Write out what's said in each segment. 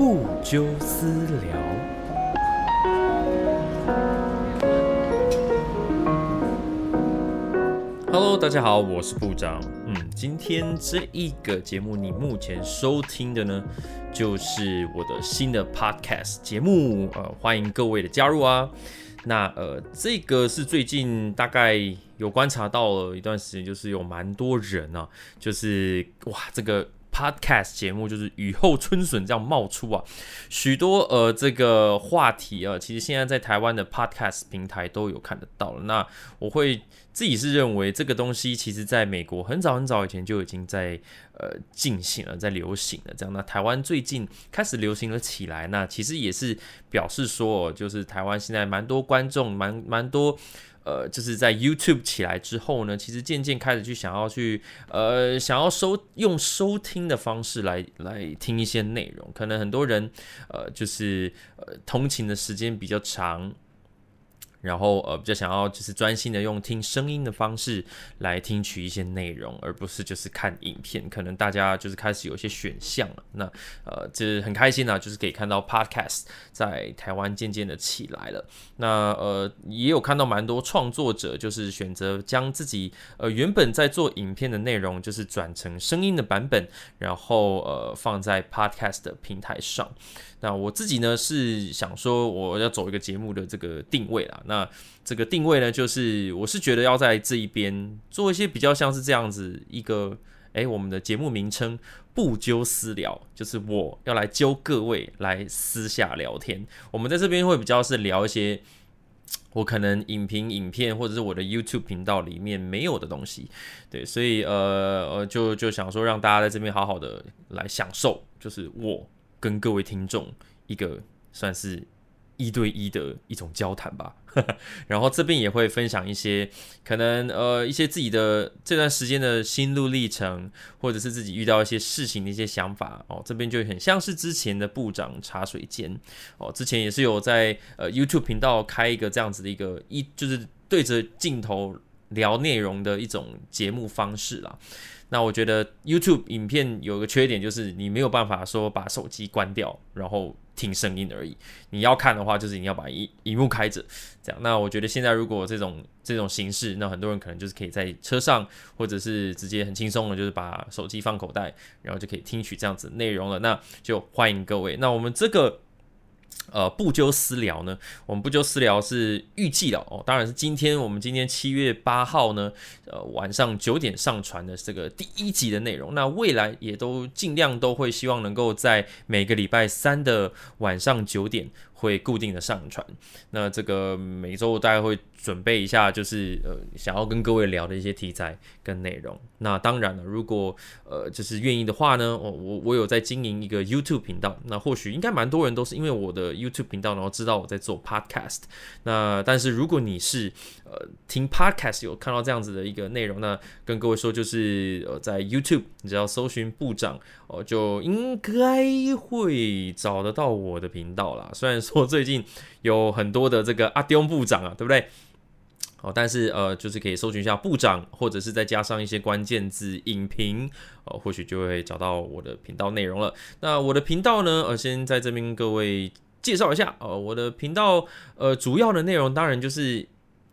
不纠私聊。Hello，大家好，我是部长。嗯，今天这一个节目，你目前收听的呢，就是我的新的 Podcast 节目。呃，欢迎各位的加入啊。那呃，这个是最近大概有观察到了一段时间，就是有蛮多人啊，就是哇，这个 podcast 节目就是雨后春笋这样冒出啊，许多呃这个话题啊，其实现在在台湾的 podcast 平台都有看得到了。那我会自己是认为这个东西，其实在美国很早很早以前就已经在呃进行了，在流行了。这样，那台湾最近开始流行了起来，那其实也是表示说，就是台湾现在蛮多观众，蛮蛮多。呃，就是在 YouTube 起来之后呢，其实渐渐开始去想要去呃，想要收用收听的方式来来听一些内容。可能很多人呃，就是呃，通勤的时间比较长。然后呃，比较想要就是专心的用听声音的方式来听取一些内容，而不是就是看影片。可能大家就是开始有一些选项了。那呃，这很开心啊，就是可以看到 Podcast 在台湾渐渐的起来了。那呃，也有看到蛮多创作者就是选择将自己呃原本在做影片的内容，就是转成声音的版本，然后呃放在 Podcast 的平台上。那我自己呢是想说，我要走一个节目的这个定位啦。那这个定位呢，就是我是觉得要在这一边做一些比较像是这样子一个，诶，我们的节目名称不揪私聊，就是我要来揪各位来私下聊天。我们在这边会比较是聊一些我可能影评、影片或者是我的 YouTube 频道里面没有的东西，对，所以呃呃，就就想说让大家在这边好好的来享受，就是我。跟各位听众一个算是一对一的一种交谈吧，然后这边也会分享一些可能呃一些自己的这段时间的心路历程，或者是自己遇到一些事情的一些想法哦。这边就很像是之前的部长茶水间哦，之前也是有在呃 YouTube 频道开一个这样子的一个一就是对着镜头聊内容的一种节目方式啦。那我觉得 YouTube 影片有个缺点，就是你没有办法说把手机关掉，然后听声音而已。你要看的话，就是你要把荧荧幕开着，这样。那我觉得现在如果这种这种形式，那很多人可能就是可以在车上，或者是直接很轻松的，就是把手机放口袋，然后就可以听取这样子内容了。那就欢迎各位。那我们这个。呃，不纠私聊呢？我们不纠私聊是预计的哦，当然是今天我们今天七月八号呢，呃，晚上九点上传的这个第一集的内容。那未来也都尽量都会希望能够在每个礼拜三的晚上九点。会固定的上传，那这个每周大概会准备一下，就是呃想要跟各位聊的一些题材跟内容。那当然了，如果呃就是愿意的话呢，我我我有在经营一个 YouTube 频道，那或许应该蛮多人都是因为我的 YouTube 频道，然后知道我在做 Podcast。那但是如果你是呃听 Podcast 有看到这样子的一个内容，那跟各位说就是呃在 YouTube 你只要搜寻部长哦，就应该会找得到我的频道啦。虽然说。最近有很多的这个阿丢部长啊，对不对？哦，但是呃，就是可以搜寻一下部长，或者是再加上一些关键字影评，呃，或许就会找到我的频道内容了。那我的频道呢，呃，先在这边各位介绍一下，呃，我的频道呃主要的内容当然就是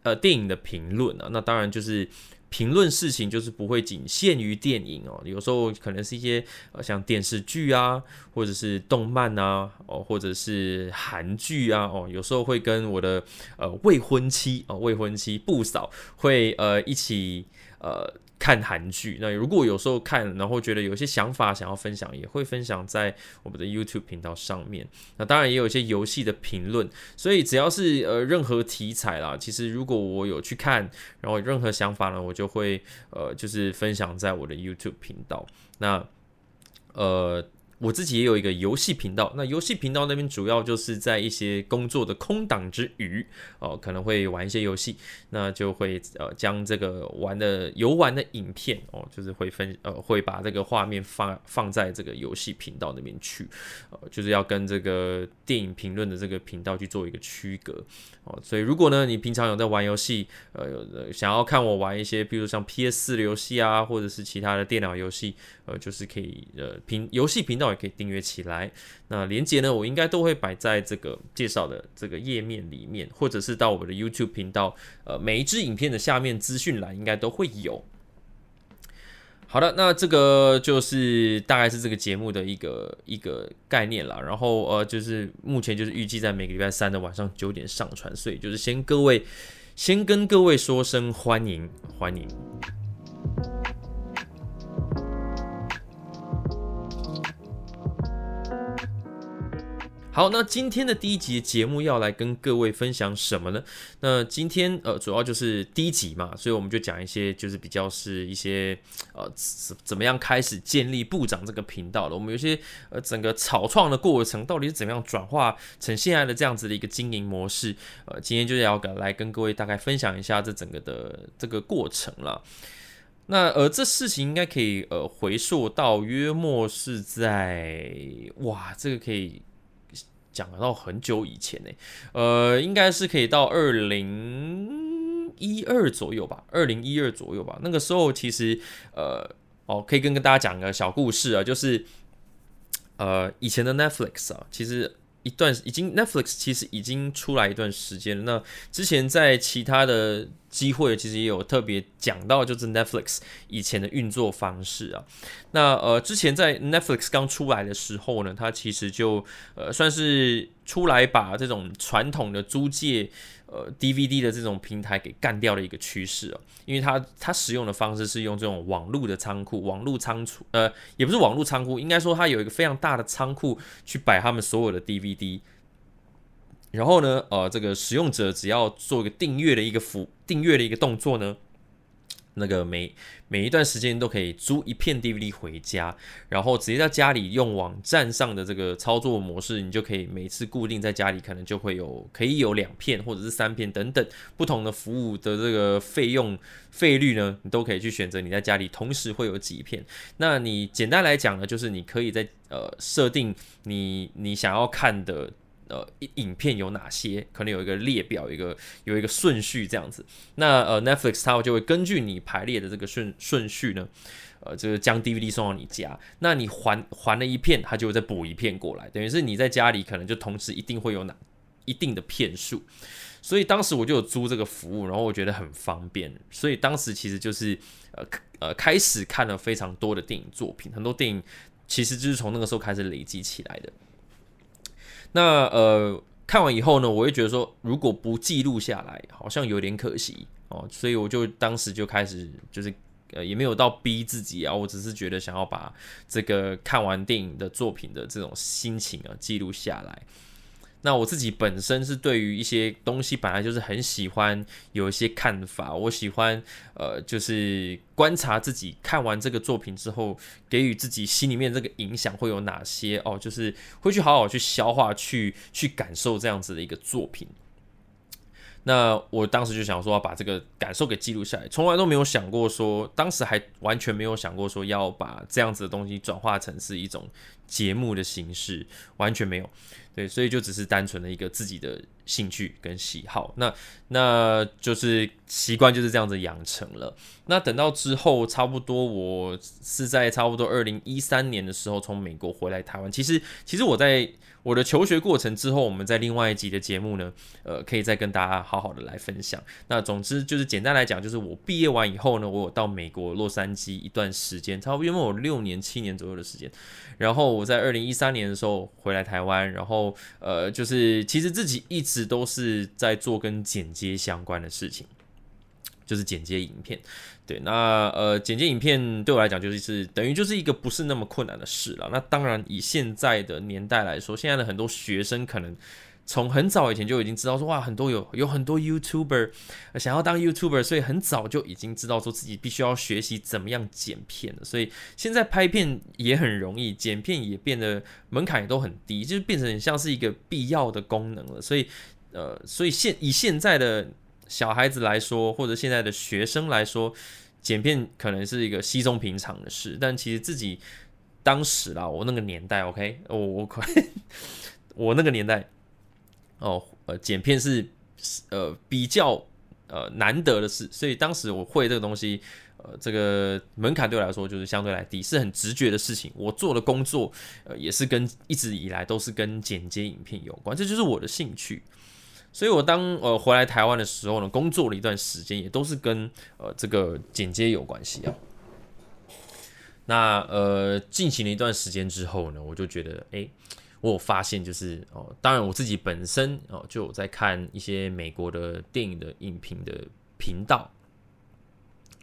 呃电影的评论啊，那当然就是。评论事情就是不会仅限于电影哦，有时候可能是一些呃像电视剧啊，或者是动漫啊，哦，或者是韩剧啊，哦，有时候会跟我的呃未婚妻哦，未婚妻不少会呃一起呃。看韩剧，那如果有时候看，然后觉得有些想法想要分享，也会分享在我们的 YouTube 频道上面。那当然也有一些游戏的评论，所以只要是呃任何题材啦，其实如果我有去看，然后任何想法呢，我就会呃就是分享在我的 YouTube 频道。那呃。我自己也有一个游戏频道，那游戏频道那边主要就是在一些工作的空档之余，哦，可能会玩一些游戏，那就会呃将这个玩的游玩的影片哦，就是会分呃会把这个画面放放在这个游戏频道那边去，呃，就是要跟这个电影评论的这个频道去做一个区隔哦，所以如果呢你平常有在玩游戏，呃，想要看我玩一些，比如像 PS 四的游戏啊，或者是其他的电脑游戏，呃，就是可以呃频游戏频道。也可以订阅起来。那连接呢，我应该都会摆在这个介绍的这个页面里面，或者是到我们的 YouTube 频道，呃，每一支影片的下面资讯栏应该都会有。好的，那这个就是大概是这个节目的一个一个概念了。然后呃，就是目前就是预计在每个礼拜三的晚上九点上传，所以就是先各位先跟各位说声欢迎欢迎。好，那今天的第一集节目要来跟各位分享什么呢？那今天呃，主要就是第一集嘛，所以我们就讲一些就是比较是一些呃怎怎么样开始建立部长这个频道的。我们有些呃整个草创的过程到底是怎么样转化成现在的这样子的一个经营模式？呃，今天就是要来跟各位大概分享一下这整个的这个过程了。那呃，这事情应该可以呃回溯到约莫是在哇，这个可以。讲到很久以前呢，呃，应该是可以到二零一二左右吧，二零一二左右吧。那个时候其实，呃，哦，可以跟跟大家讲个小故事啊，就是，呃，以前的 Netflix 啊，其实。一段已经 Netflix 其实已经出来一段时间了。那之前在其他的机会，其实也有特别讲到，就是 Netflix 以前的运作方式啊。那呃，之前在 Netflix 刚出来的时候呢，它其实就呃算是出来把这种传统的租借。呃，DVD 的这种平台给干掉的一个趋势哦，因为它它使用的方式是用这种网络的仓库，网络仓储，呃，也不是网络仓库，应该说它有一个非常大的仓库去摆他们所有的 DVD，然后呢，呃，这个使用者只要做一个订阅的一个服订阅的一个动作呢。那个每每一段时间都可以租一片 DVD 回家，然后直接在家里用网站上的这个操作模式，你就可以每次固定在家里，可能就会有可以有两片或者是三片等等不同的服务的这个费用费率呢，你都可以去选择你在家里同时会有几片。那你简单来讲呢，就是你可以在呃设定你你想要看的。呃，影片有哪些？可能有一个列表，一个有一个顺序这样子。那呃，Netflix 它就会根据你排列的这个顺顺序呢，呃，就是将 DVD 送到你家。那你还还了一片，它就会再补一片过来，等于是你在家里可能就同时一定会有哪一定的片数。所以当时我就有租这个服务，然后我觉得很方便。所以当时其实就是呃呃开始看了非常多的电影作品，很多电影其实就是从那个时候开始累积起来的。那呃，看完以后呢，我会觉得说，如果不记录下来，好像有点可惜哦，所以我就当时就开始，就是呃，也没有到逼自己啊，我只是觉得想要把这个看完电影的作品的这种心情啊记录下来。那我自己本身是对于一些东西本来就是很喜欢有一些看法，我喜欢呃就是观察自己看完这个作品之后，给予自己心里面这个影响会有哪些哦，就是会去好好去消化，去去感受这样子的一个作品。那我当时就想说要把这个感受给记录下来，从来都没有想过说，当时还完全没有想过说要把这样子的东西转化成是一种节目的形式，完全没有。对，所以就只是单纯的一个自己的兴趣跟喜好，那那就是习惯就是这样子养成了。那等到之后，差不多我是在差不多二零一三年的时候从美国回来台湾。其实，其实我在。我的求学过程之后，我们在另外一集的节目呢，呃，可以再跟大家好好的来分享。那总之就是简单来讲，就是我毕业完以后呢，我有到美国洛杉矶一段时间，差不多因为我六年七年左右的时间。然后我在二零一三年的时候回来台湾，然后呃，就是其实自己一直都是在做跟剪接相关的事情。就是剪接影片，对，那呃，剪接影片对我来讲就是是等于就是一个不是那么困难的事了。那当然，以现在的年代来说，现在的很多学生可能从很早以前就已经知道说，哇，很多有有很多 YouTuber 想要当 YouTuber，所以很早就已经知道说自己必须要学习怎么样剪片了。所以现在拍片也很容易，剪片也变得门槛也都很低，就是变成很像是一个必要的功能了。所以呃，所以现以现在的。小孩子来说，或者现在的学生来说，剪片可能是一个稀松平常的事。但其实自己当时啦，我那个年代，OK，我我可 我那个年代，哦，呃，剪片是呃比较呃难得的事，所以当时我会这个东西，呃，这个门槛对我来说就是相对来低，是很直觉的事情。我做的工作，呃，也是跟一直以来都是跟剪接影片有关，这就是我的兴趣。所以我当呃回来台湾的时候呢，工作了一段时间，也都是跟呃这个剪接有关系啊。那呃进行了一段时间之后呢，我就觉得，哎，我有发现就是哦，当然我自己本身哦就有在看一些美国的电影的影评的频道。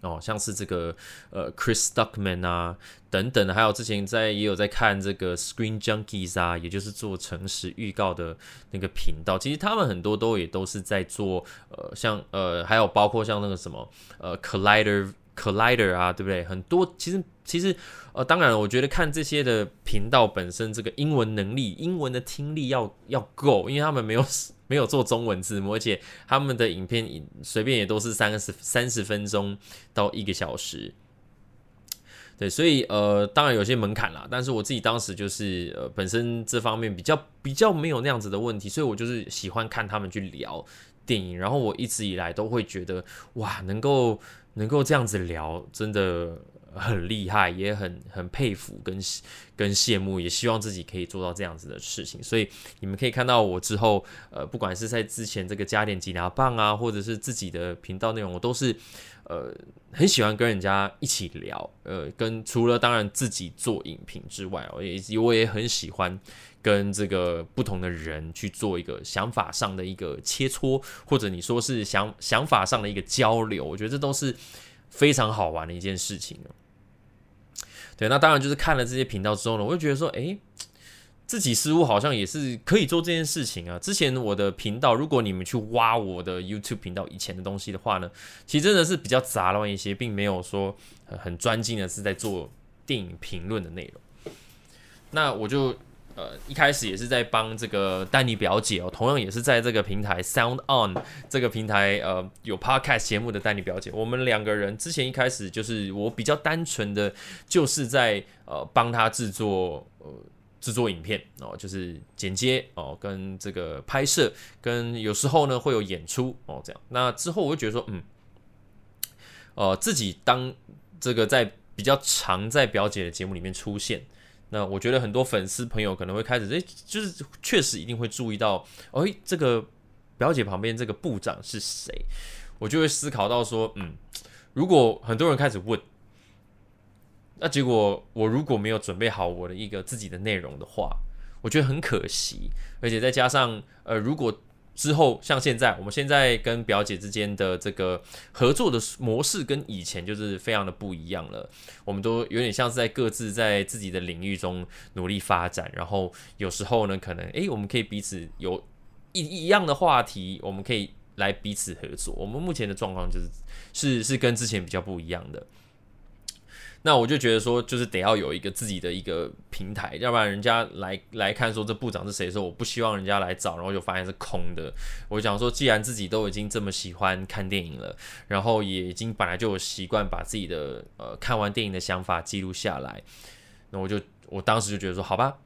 哦，像是这个呃，Chris Duckman 啊，等等，还有之前在也有在看这个 Screen Junkies 啊，也就是做诚实预告的那个频道。其实他们很多都也都是在做呃，像呃，还有包括像那个什么呃，Collider Collider 啊，对不对？很多其实其实呃，当然我觉得看这些的频道本身，这个英文能力、英文的听力要要够，因为他们没有。没有做中文字幕，而且他们的影片随便也都是三十三十分钟到一个小时，对，所以呃，当然有些门槛啦。但是我自己当时就是呃，本身这方面比较比较没有那样子的问题，所以我就是喜欢看他们去聊电影。然后我一直以来都会觉得，哇，能够能够这样子聊，真的。很厉害，也很很佩服跟跟羡慕，也希望自己可以做到这样子的事情。所以你们可以看到我之后，呃，不管是在之前这个加点吉拿棒啊，或者是自己的频道内容，我都是呃很喜欢跟人家一起聊。呃，跟除了当然自己做影评之外，我也我也很喜欢跟这个不同的人去做一个想法上的一个切磋，或者你说是想想法上的一个交流。我觉得这都是非常好玩的一件事情对，那当然就是看了这些频道之后呢，我就觉得说，哎，自己似乎好像也是可以做这件事情啊。之前我的频道，如果你们去挖我的 YouTube 频道以前的东西的话呢，其实真的是比较杂乱一些，并没有说很专精的是在做电影评论的内容。那我就。呃，一开始也是在帮这个丹尼表姐哦，同样也是在这个平台 Sound On 这个平台呃有 Podcast 节目的丹尼表姐，我们两个人之前一开始就是我比较单纯的就是在呃帮他制作呃制作影片哦，就是剪接哦，跟这个拍摄，跟有时候呢会有演出哦这样。那之后我就觉得说，嗯，呃自己当这个在比较常在表姐的节目里面出现。那我觉得很多粉丝朋友可能会开始，诶，就是确实一定会注意到，哎，这个表姐旁边这个部长是谁？我就会思考到说，嗯，如果很多人开始问，那结果我如果没有准备好我的一个自己的内容的话，我觉得很可惜，而且再加上，呃，如果之后，像现在，我们现在跟表姐之间的这个合作的模式，跟以前就是非常的不一样了。我们都有点像是在各自在自己的领域中努力发展，然后有时候呢，可能诶，我们可以彼此有一一样的话题，我们可以来彼此合作。我们目前的状况就是是是跟之前比较不一样的。那我就觉得说，就是得要有一个自己的一个平台，要不然人家来来看说这部长是谁的时候，我不希望人家来找，然后就发现是空的。我想说，既然自己都已经这么喜欢看电影了，然后也已经本来就有习惯把自己的呃看完电影的想法记录下来，那我就我当时就觉得说，好吧，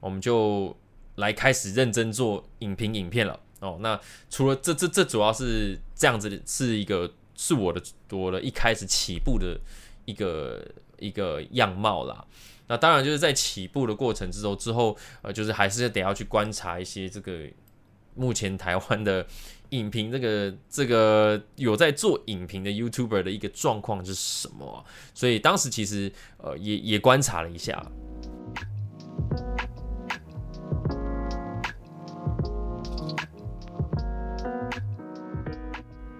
我们就来开始认真做影评影片了。哦，那除了这这这主要是这样子的，是一个是我的我的一开始起步的一个。一个样貌啦，那当然就是在起步的过程之中，之后呃，就是还是得要去观察一些这个目前台湾的影评，这个这个有在做影评的 YouTuber 的一个状况是什么，所以当时其实呃也也观察了一下。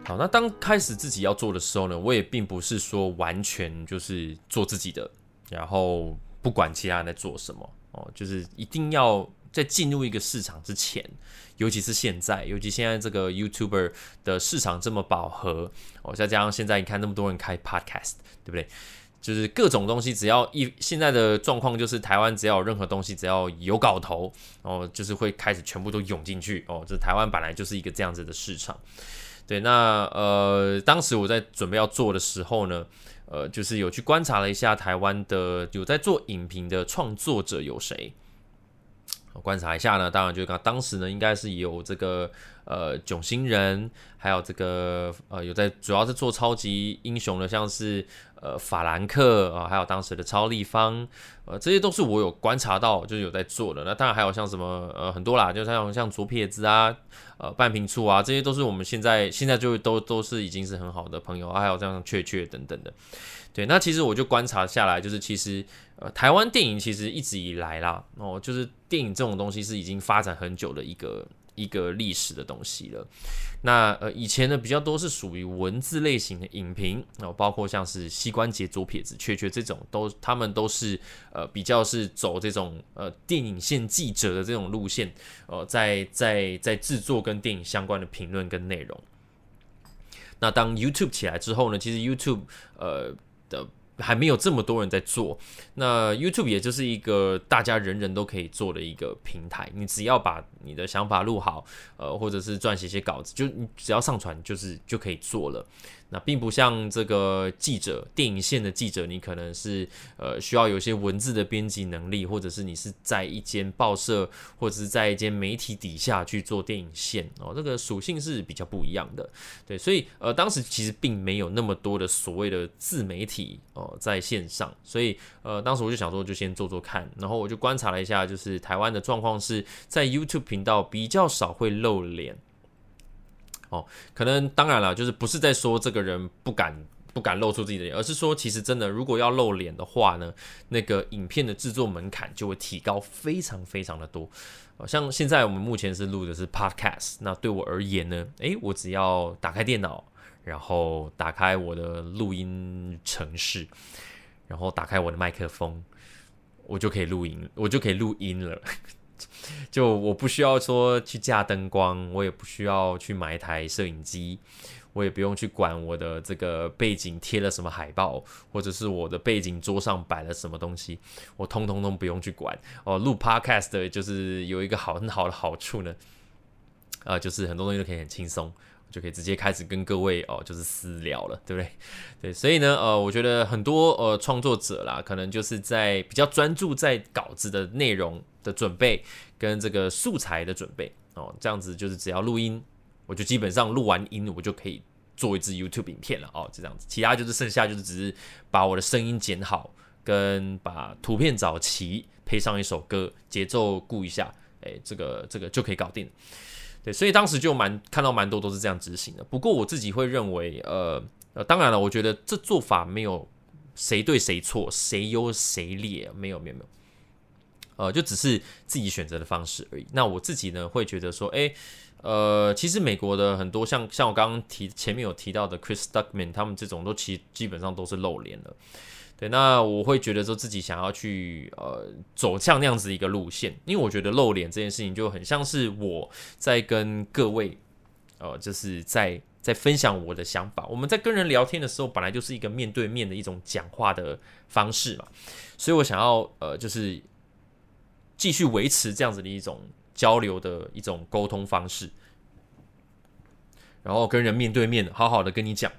好，那当开始自己要做的时候呢，我也并不是说完全就是做自己的，然后不管其他人在做什么哦，就是一定要在进入一个市场之前，尤其是现在，尤其现在这个 YouTuber 的市场这么饱和哦，再加上现在你看那么多人开 Podcast，对不对？就是各种东西，只要一现在的状况就是台湾只要有任何东西只要有搞头哦，就是会开始全部都涌进去哦，这台湾本来就是一个这样子的市场。对，那呃，当时我在准备要做的时候呢，呃，就是有去观察了一下台湾的有在做影评的创作者有谁，观察一下呢，当然就刚当时呢，应该是有这个呃囧星人，还有这个呃有在主要是做超级英雄的，像是呃法兰克啊，还有当时的超立方，呃这些都是我有观察到，就是有在做的。那当然还有像什么呃很多啦，就像像左撇子啊，呃半瓶醋啊，这些都是我们现在现在就都都是已经是很好的朋友，还有这样雀雀等等的。对，那其实我就观察下来，就是其实呃，台湾电影其实一直以来啦，哦，就是电影这种东西是已经发展很久的一个一个历史的东西了。那呃，以前呢比较多是属于文字类型的影评，哦，包括像是膝关节左撇子、雀雀这种，都他们都是呃比较是走这种呃电影线记者的这种路线，呃，在在在制作跟电影相关的评论跟内容。那当 YouTube 起来之后呢，其实 YouTube 呃。的还没有这么多人在做，那 YouTube 也就是一个大家人人都可以做的一个平台，你只要把你的想法录好，呃，或者是撰写一些稿子，就你只要上传，就是就可以做了。那并不像这个记者，电影线的记者，你可能是呃需要有一些文字的编辑能力，或者是你是在一间报社或者是在一间媒体底下去做电影线哦，这个属性是比较不一样的。对，所以呃当时其实并没有那么多的所谓的自媒体哦在线上，所以呃当时我就想说就先做做看，然后我就观察了一下，就是台湾的状况是在 YouTube 频道比较少会露脸。哦，可能当然了，就是不是在说这个人不敢不敢露出自己的脸，而是说其实真的，如果要露脸的话呢，那个影片的制作门槛就会提高非常非常的多。像现在我们目前是录的是 Podcast，那对我而言呢，诶，我只要打开电脑，然后打开我的录音程式，然后打开我的麦克风，我就可以录音，我就可以录音了。就我不需要说去架灯光，我也不需要去买一台摄影机，我也不用去管我的这个背景贴了什么海报，或者是我的背景桌上摆了什么东西，我通通都不用去管。哦，录 podcast 就是有一个好很好的好处呢，啊，就是很多东西都可以很轻松。就可以直接开始跟各位哦，就是私聊了，对不对？对，所以呢，呃，我觉得很多呃创作者啦，可能就是在比较专注在稿子的内容的准备跟这个素材的准备哦，这样子就是只要录音，我就基本上录完音，我就可以做一支 YouTube 影片了哦，就这样子，其他就是剩下就是只是把我的声音剪好，跟把图片找齐，配上一首歌，节奏顾一下，哎，这个这个就可以搞定。对，所以当时就蛮看到蛮多都是这样执行的。不过我自己会认为，呃呃，当然了，我觉得这做法没有谁对谁错，谁优谁劣，没有没有没有，呃，就只是自己选择的方式而已。那我自己呢，会觉得说，哎，呃，其实美国的很多像像我刚刚提前面有提到的 Chris Duckman，他们这种都其基本上都是露脸了。对，那我会觉得说自己想要去呃走向那样子一个路线，因为我觉得露脸这件事情就很像是我在跟各位呃就是在在分享我的想法。我们在跟人聊天的时候，本来就是一个面对面的一种讲话的方式嘛，所以我想要呃就是继续维持这样子的一种交流的一种沟通方式，然后跟人面对面好好的跟你讲，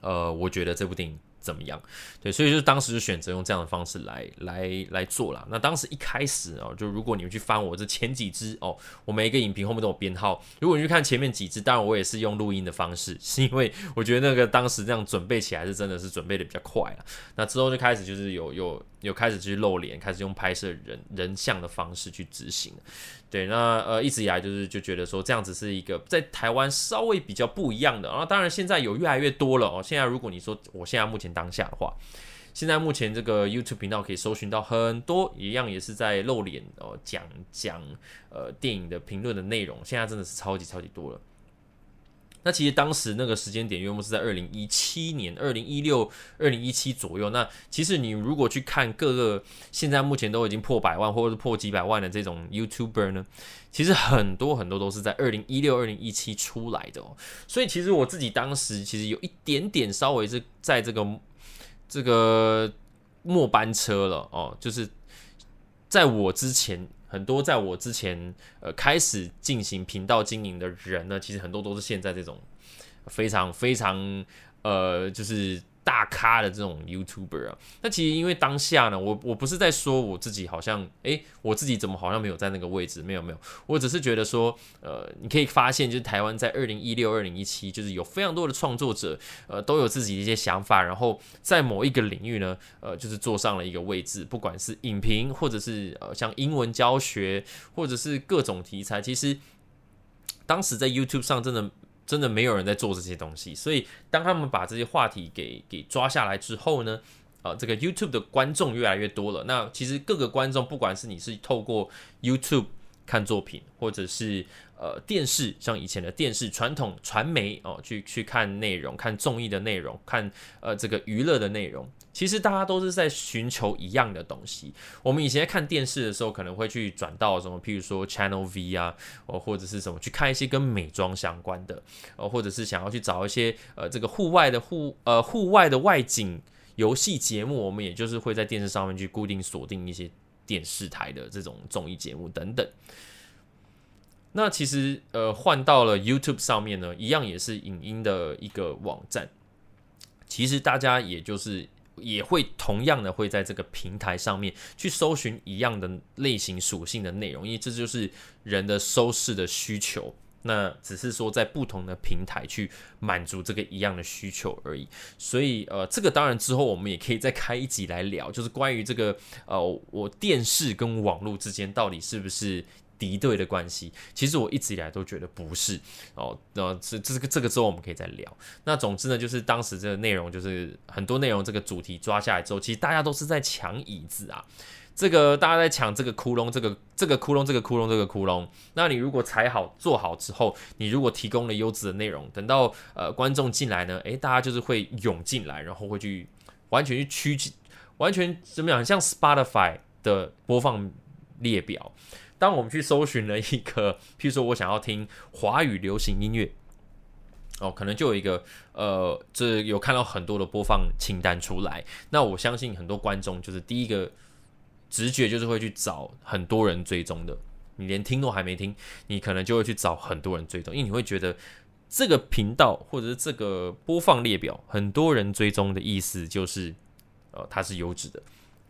呃，我觉得这部电影。怎么样？对，所以就当时就选择用这样的方式来来来做了。那当时一开始哦，就如果你们去翻我这前几支哦，我每一个影评后面都有编号。如果你去看前面几支，当然我也是用录音的方式，是因为我觉得那个当时这样准备起来是真的是准备的比较快了。那之后就开始就是有有有开始去露脸，开始用拍摄人人像的方式去执行。对，那呃一直以来就是就觉得说这样子是一个在台湾稍微比较不一样的，然后当然现在有越来越多了哦。现在如果你说我现在目前当下的话，现在目前这个 YouTube 频道可以搜寻到很多一样也是在露脸哦讲讲呃电影的评论的内容，现在真的是超级超级多了。那其实当时那个时间点，约莫是在二零一七年、二零一六、二零一七左右。那其实你如果去看各个现在目前都已经破百万或者是破几百万的这种 YouTuber 呢，其实很多很多都是在二零一六、二零一七出来的哦。所以其实我自己当时其实有一点点稍微是在这个这个末班车了哦，就是在我之前。很多在我之前呃开始进行频道经营的人呢，其实很多都是现在这种非常非常呃就是大咖的这种 YouTuber 啊。那其实因为当下呢，我我不是在说我自己好像，诶，我自己怎么好像没有在那个位置？没有没有，我只是觉得说，呃，你可以发现，就是台湾在二零一六、二零一七，就是有非常多的创作者，呃，都有自己的一些想法，然后在某一个领域呢，呃，就是坐上了一个位置，不管是影评，或者是呃像英文教学，或者是各种题材，其实当时在 YouTube 上真的。真的没有人在做这些东西，所以当他们把这些话题给给抓下来之后呢，呃，这个 YouTube 的观众越来越多了。那其实各个观众，不管是你是透过 YouTube 看作品，或者是呃电视，像以前的电视传统传媒哦，去去看内容，看综艺的内容，看呃这个娱乐的内容。其实大家都是在寻求一样的东西。我们以前在看电视的时候，可能会去转到什么，譬如说 Channel V 啊，哦或者是什么去看一些跟美妆相关的，呃或者是想要去找一些呃这个户外的户呃户外的外景游戏节目，我们也就是会在电视上面去固定锁定一些电视台的这种综艺节目等等。那其实呃换到了 YouTube 上面呢，一样也是影音的一个网站。其实大家也就是。也会同样的会在这个平台上面去搜寻一样的类型属性的内容，因为这就是人的收视的需求。那只是说在不同的平台去满足这个一样的需求而已。所以呃，这个当然之后我们也可以再开一集来聊，就是关于这个呃，我电视跟网络之间到底是不是。敌对的关系，其实我一直以来都觉得不是哦。那这这个这个之后我们可以再聊。那总之呢，就是当时这个内容就是很多内容，这个主题抓下来之后，其实大家都是在抢椅子啊。这个大家在抢这个窟窿，这个这个窟窿，这个窟窿，这个窟窿。那你如果踩好做好之后，你如果提供了优质的内容，等到呃观众进来呢，诶，大家就是会涌进来，然后会去完全去趋完全怎么样，像 Spotify 的播放列表。当我们去搜寻了一个，譬如说我想要听华语流行音乐，哦，可能就有一个，呃，这有看到很多的播放清单出来。那我相信很多观众就是第一个直觉就是会去找很多人追踪的。你连听都还没听，你可能就会去找很多人追踪，因为你会觉得这个频道或者是这个播放列表很多人追踪的意思就是，呃，它是优质的。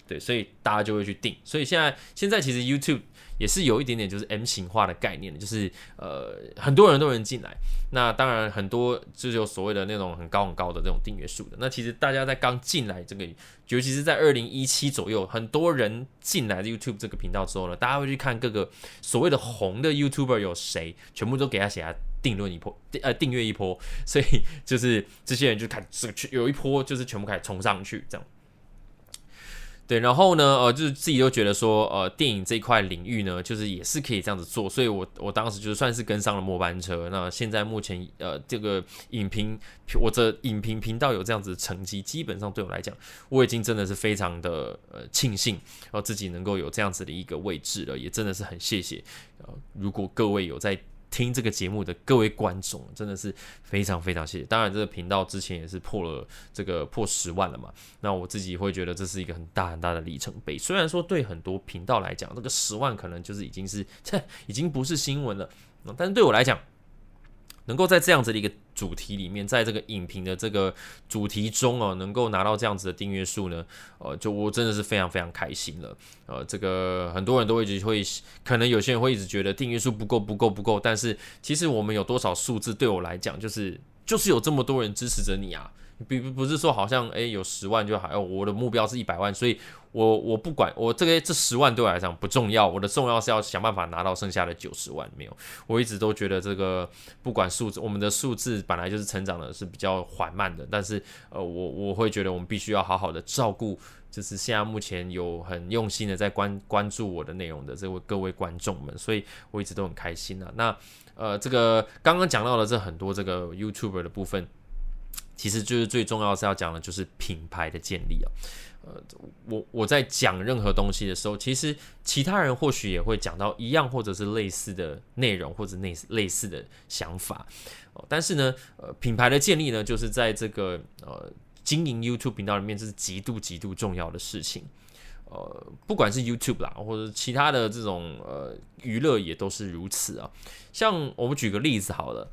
对，所以大家就会去定。所以现在现在其实 YouTube 也是有一点点就是 M 型化的概念就是呃很多人都能进来。那当然很多就是有所谓的那种很高很高的这种订阅数的。那其实大家在刚进来这个，尤其是在二零一七左右，很多人进来 YouTube 这个频道之后呢，大家会去看各个所谓的红的 YouTuber 有谁，全部都给他写下定论一波，呃订阅一波。所以就是这些人就开始有一波就是全部开始冲上去这样。对，然后呢，呃，就是自己都觉得说，呃，电影这块领域呢，就是也是可以这样子做，所以我我当时就算是跟上了末班车。那现在目前，呃，这个影评，我的影评频道有这样子的成绩，基本上对我来讲，我已经真的是非常的呃庆幸，然后自己能够有这样子的一个位置了，也真的是很谢谢。呃，如果各位有在。听这个节目的各位观众，真的是非常非常谢谢。当然，这个频道之前也是破了这个破十万了嘛。那我自己会觉得这是一个很大很大的里程碑。虽然说对很多频道来讲，这个十万可能就是已经是，这已经不是新闻了。但是对我来讲，能够在这样子的一个主题里面，在这个影评的这个主题中哦，能够拿到这样子的订阅数呢，呃，就我真的是非常非常开心了。呃，这个很多人都会一直会，可能有些人会一直觉得订阅数不够不够不够，但是其实我们有多少数字对我来讲，就是就是有这么多人支持着你啊。不不不是说好像诶有十万就好，我的目标是一百万，所以我我不管我这个这十万对我来讲不重要，我的重要是要想办法拿到剩下的九十万。没有，我一直都觉得这个不管数字，我们的数字本来就是成长的是比较缓慢的，但是呃我我会觉得我们必须要好好的照顾，就是现在目前有很用心的在关关注我的内容的这位各位观众们，所以我一直都很开心啊。那呃这个刚刚讲到的这很多这个 YouTuber 的部分。其实就是最重要是要讲的，就是品牌的建立啊。呃，我我在讲任何东西的时候，其实其他人或许也会讲到一样或者是类似的内容或者类类似的想法。哦，但是呢，呃，品牌的建立呢，就是在这个呃经营 YouTube 频道里面，这是极度极度重要的事情。呃，不管是 YouTube 啦，或者其他的这种呃娱乐也都是如此啊。像我们举个例子好了。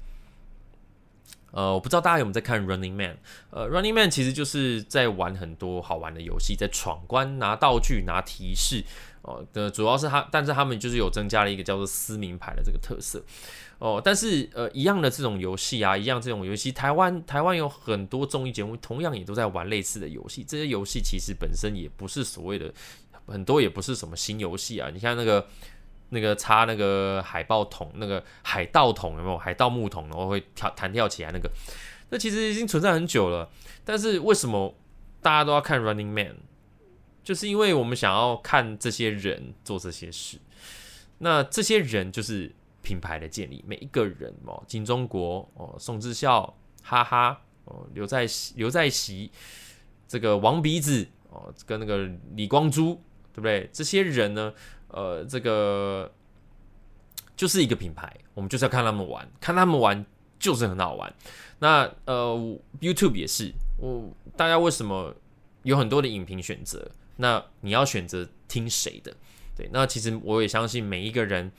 呃，我不知道大家有没有在看 Running Man，呃，Running Man 其实就是在玩很多好玩的游戏，在闯关、拿道具、拿提示，哦，的主要是他，但是他们就是有增加了一个叫做撕名牌的这个特色，哦，但是呃，一样的这种游戏啊，一样这种游戏，台湾台湾有很多综艺节目，同样也都在玩类似的游戏，这些游戏其实本身也不是所谓的很多，也不是什么新游戏啊，你看那个。那个插那个海豹桶，那个海盗桶有没有？海盗木桶，然后会跳弹跳起来那个，那其实已经存在很久了。但是为什么大家都要看 Running Man？就是因为我们想要看这些人做这些事。那这些人就是品牌的建立，每一个人哦，金钟国哦，宋智孝，哈哈哦，刘在刘在熙，这个王鼻子哦，跟那个李光洙，对不对？这些人呢？呃，这个就是一个品牌，我们就是要看他们玩，看他们玩就是很好玩。那呃，YouTube 也是，我大家为什么有很多的影评选择？那你要选择听谁的？对，那其实我也相信每一个人，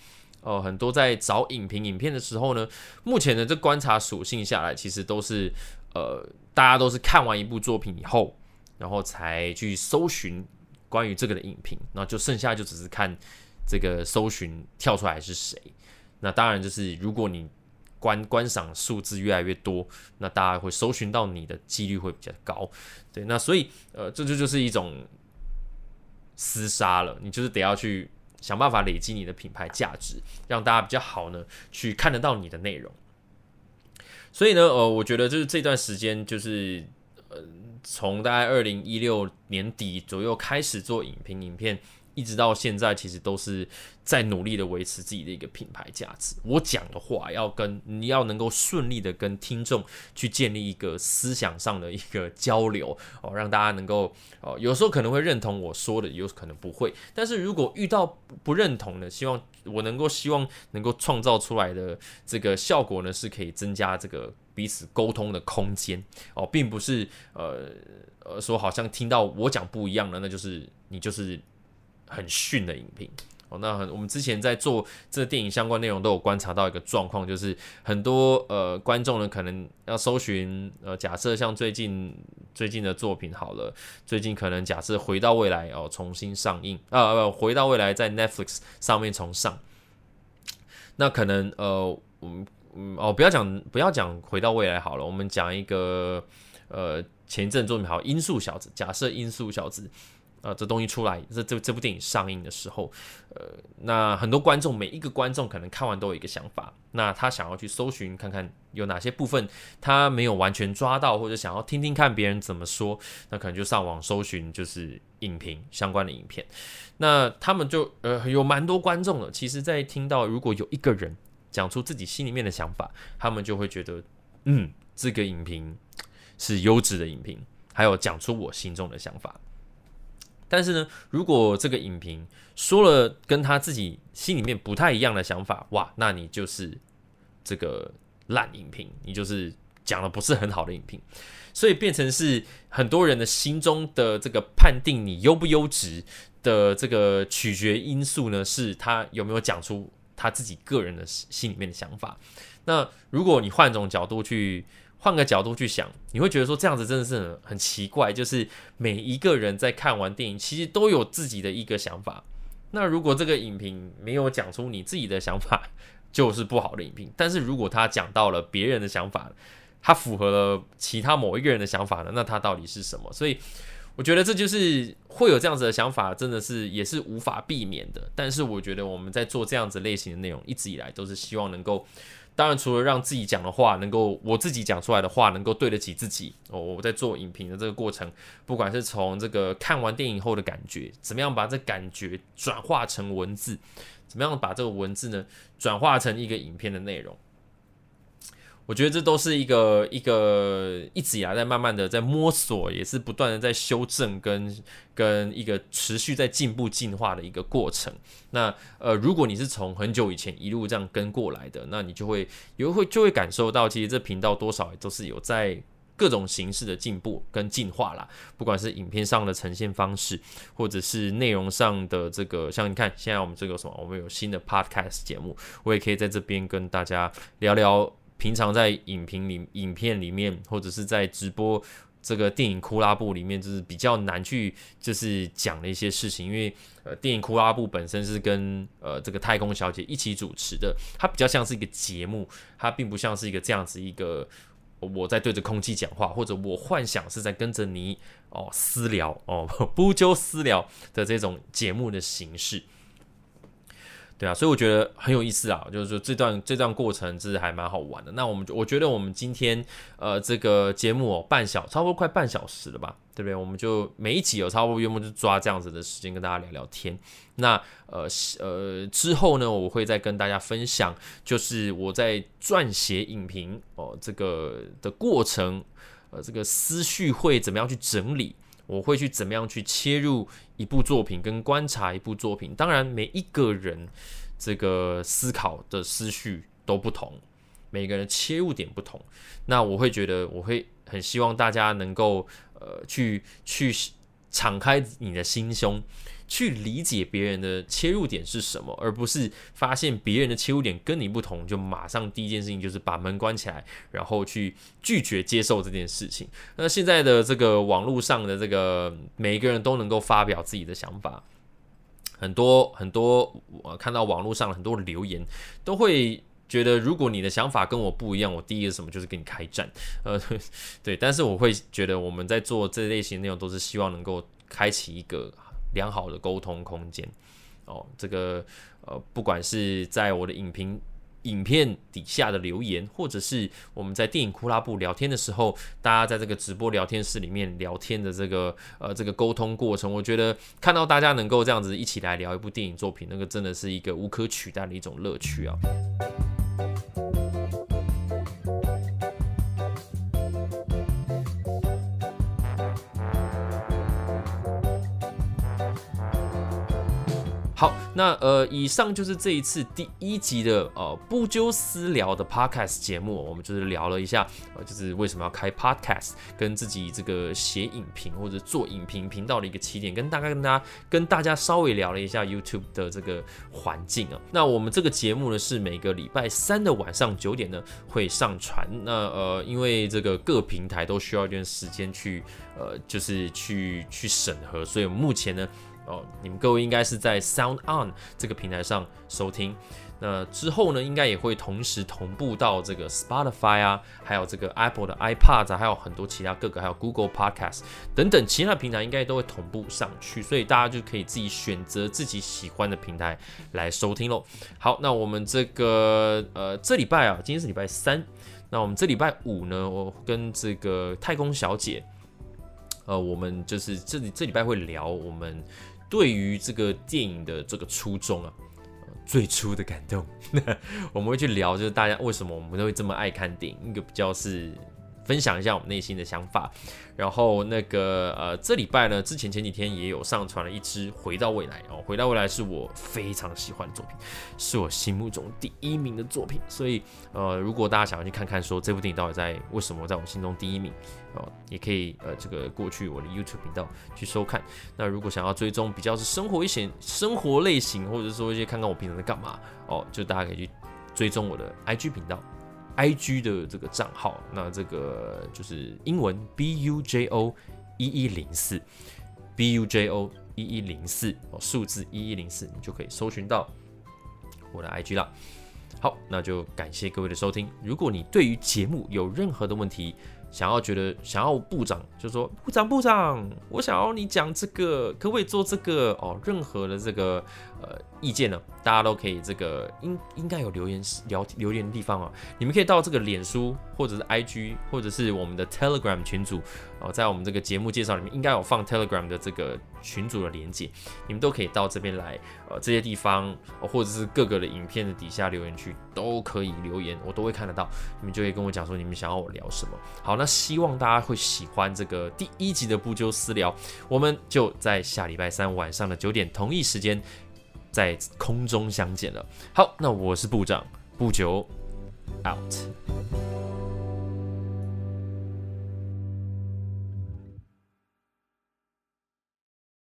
呃，很多在找影评影片的时候呢，目前的这观察属性下来，其实都是呃，大家都是看完一部作品以后，然后才去搜寻。关于这个的影评，那就剩下就只是看这个搜寻跳出来是谁。那当然就是如果你观观赏数字越来越多，那大家会搜寻到你的几率会比较高。对，那所以呃，这就就是一种厮杀了。你就是得要去想办法累积你的品牌价值，让大家比较好呢去看得到你的内容。所以呢，呃，我觉得就是这段时间就是呃。从大概二零一六年底左右开始做影评影片，一直到现在，其实都是在努力的维持自己的一个品牌价值。我讲的话要跟你要能够顺利的跟听众去建立一个思想上的一个交流哦，让大家能够哦，有时候可能会认同我说的，有可能不会。但是如果遇到不认同的，希望我能够希望能够创造出来的这个效果呢，是可以增加这个。彼此沟通的空间哦，并不是呃呃说好像听到我讲不一样的，那就是你就是很逊的影评哦。那很我们之前在做这电影相关内容都有观察到一个状况，就是很多呃观众呢可能要搜寻呃假设像最近最近的作品好了，最近可能假设回到未来哦重新上映啊不回到未来在 Netflix 上面重上，那可能呃我们。嗯哦，不要讲不要讲回到未来好了，我们讲一个呃前一阵作品好《音速小子》。假设《音速小子》呃这东西出来，这这这部电影上映的时候，呃，那很多观众每一个观众可能看完都有一个想法，那他想要去搜寻看看有哪些部分他没有完全抓到，或者想要听听看别人怎么说，那可能就上网搜寻就是影评相关的影片。那他们就呃有蛮多观众的，其实在听到如果有一个人。讲出自己心里面的想法，他们就会觉得，嗯，这个影评是优质的影评。还有讲出我心中的想法。但是呢，如果这个影评说了跟他自己心里面不太一样的想法，哇，那你就是这个烂影评，你就是讲的不是很好的影评。所以变成是很多人的心中的这个判定你优不优质的这个取决因素呢，是他有没有讲出。他自己个人的心里面的想法。那如果你换种角度去，换个角度去想，你会觉得说这样子真的是很很奇怪。就是每一个人在看完电影，其实都有自己的一个想法。那如果这个影评没有讲出你自己的想法，就是不好的影评。但是如果他讲到了别人的想法，他符合了其他某一个人的想法呢？那他到底是什么？所以。我觉得这就是会有这样子的想法，真的是也是无法避免的。但是我觉得我们在做这样子类型的内容，一直以来都是希望能够，当然除了让自己讲的话能够，我自己讲出来的话能够对得起自己。哦，我在做影评的这个过程，不管是从这个看完电影后的感觉，怎么样把这感觉转化成文字，怎么样把这个文字呢转化成一个影片的内容。我觉得这都是一个一个一直以来在慢慢的在摸索，也是不断的在修正跟跟一个持续在进步进化的一个过程。那呃，如果你是从很久以前一路这样跟过来的，那你就会有会就会感受到，其实这频道多少都是有在各种形式的进步跟进化啦。不管是影片上的呈现方式，或者是内容上的这个，像你看现在我们这个什么，我们有新的 podcast 节目，我也可以在这边跟大家聊聊。平常在影评里、影片里面，或者是在直播这个电影库拉布里面，就是比较难去就是讲的一些事情，因为呃，电影库拉布本身是跟呃这个太空小姐一起主持的，它比较像是一个节目，它并不像是一个这样子一个我在对着空气讲话，或者我幻想是在跟着你哦私聊哦不就私聊的这种节目的形式。对啊，所以我觉得很有意思啊，就是说这段这段过程其实还蛮好玩的。那我们我觉得我们今天呃这个节目哦半小差不多快半小时了吧，对不对？我们就每一集有差不多约莫就抓这样子的时间跟大家聊聊天。那呃呃之后呢，我会再跟大家分享，就是我在撰写影评哦这个的过程，呃这个思绪会怎么样去整理。我会去怎么样去切入一部作品，跟观察一部作品。当然，每一个人这个思考的思绪都不同，每个人切入点不同。那我会觉得，我会很希望大家能够呃去去敞开你的心胸。去理解别人的切入点是什么，而不是发现别人的切入点跟你不同，就马上第一件事情就是把门关起来，然后去拒绝接受这件事情。那现在的这个网络上的这个每一个人都能够发表自己的想法，很多很多，我看到网络上很多留言都会觉得，如果你的想法跟我不一样，我第一个什么就是跟你开战。呃，对，但是我会觉得我们在做这类型内容都是希望能够开启一个。良好的沟通空间哦，这个呃，不管是在我的影评影片底下的留言，或者是我们在电影库拉布聊天的时候，大家在这个直播聊天室里面聊天的这个呃这个沟通过程，我觉得看到大家能够这样子一起来聊一部电影作品，那个真的是一个无可取代的一种乐趣啊。那呃，以上就是这一次第一集的呃不纠私聊的 podcast 节目，我们就是聊了一下，呃，就是为什么要开 podcast，跟自己这个写影评或者做影评频道的一个起点，跟大概跟大家跟大家稍微聊了一下 YouTube 的这个环境啊。那我们这个节目呢是每个礼拜三的晚上九点呢会上传。那呃，因为这个各平台都需要一段时间去呃，就是去去审核，所以目前呢。哦，你们各位应该是在 Sound On 这个平台上收听，那之后呢，应该也会同时同步到这个 Spotify 啊，还有这个 Apple 的 iPad，还有很多其他各个，还有 Google Podcast 等等其他平台，应该都会同步上去，所以大家就可以自己选择自己喜欢的平台来收听喽。好，那我们这个呃这礼拜啊，今天是礼拜三，那我们这礼拜五呢，我跟这个太空小姐，呃，我们就是这里这礼拜会聊我们。对于这个电影的这个初衷啊，最初的感动，我们会去聊，就是大家为什么我们都会这么爱看电影，一个比较是分享一下我们内心的想法。然后那个呃，这礼拜呢，之前前几天也有上传了一支《回到未来》哦，《回到未来》是我非常喜欢的作品，是我心目中第一名的作品。所以呃，如果大家想要去看看说这部电影到底在为什么在我心中第一名哦，也可以呃这个过去我的 YouTube 频道去收看。那如果想要追踪比较是生活一些生活类型，或者说一些看看我平常在干嘛哦，就大家可以去追踪我的 IG 频道。I G 的这个账号，那这个就是英文 B U J O 一一零四 B U J O 一一零四哦，数字一一零四，你就可以搜寻到我的 I G 了。好，那就感谢各位的收听。如果你对于节目有任何的问题，想要觉得想要部长就说部长部长，我想要你讲这个，可不可以做这个哦？任何的这个呃意见呢，大家都可以这个应应该有留言聊留言的地方啊，你们可以到这个脸书或者是 IG 或者是我们的 Telegram 群组哦，在我们这个节目介绍里面应该有放 Telegram 的这个群组的连接，你们都可以到这边来呃这些地方或者是各个的影片的底下留言区都可以留言，我都会看得到，你们就可以跟我讲说你们想要我聊什么。好，那。希望大家会喜欢这个第一集的不纠私聊，我们就在下礼拜三晚上的九点同一时间在空中相见了。好，那我是部长不久，out。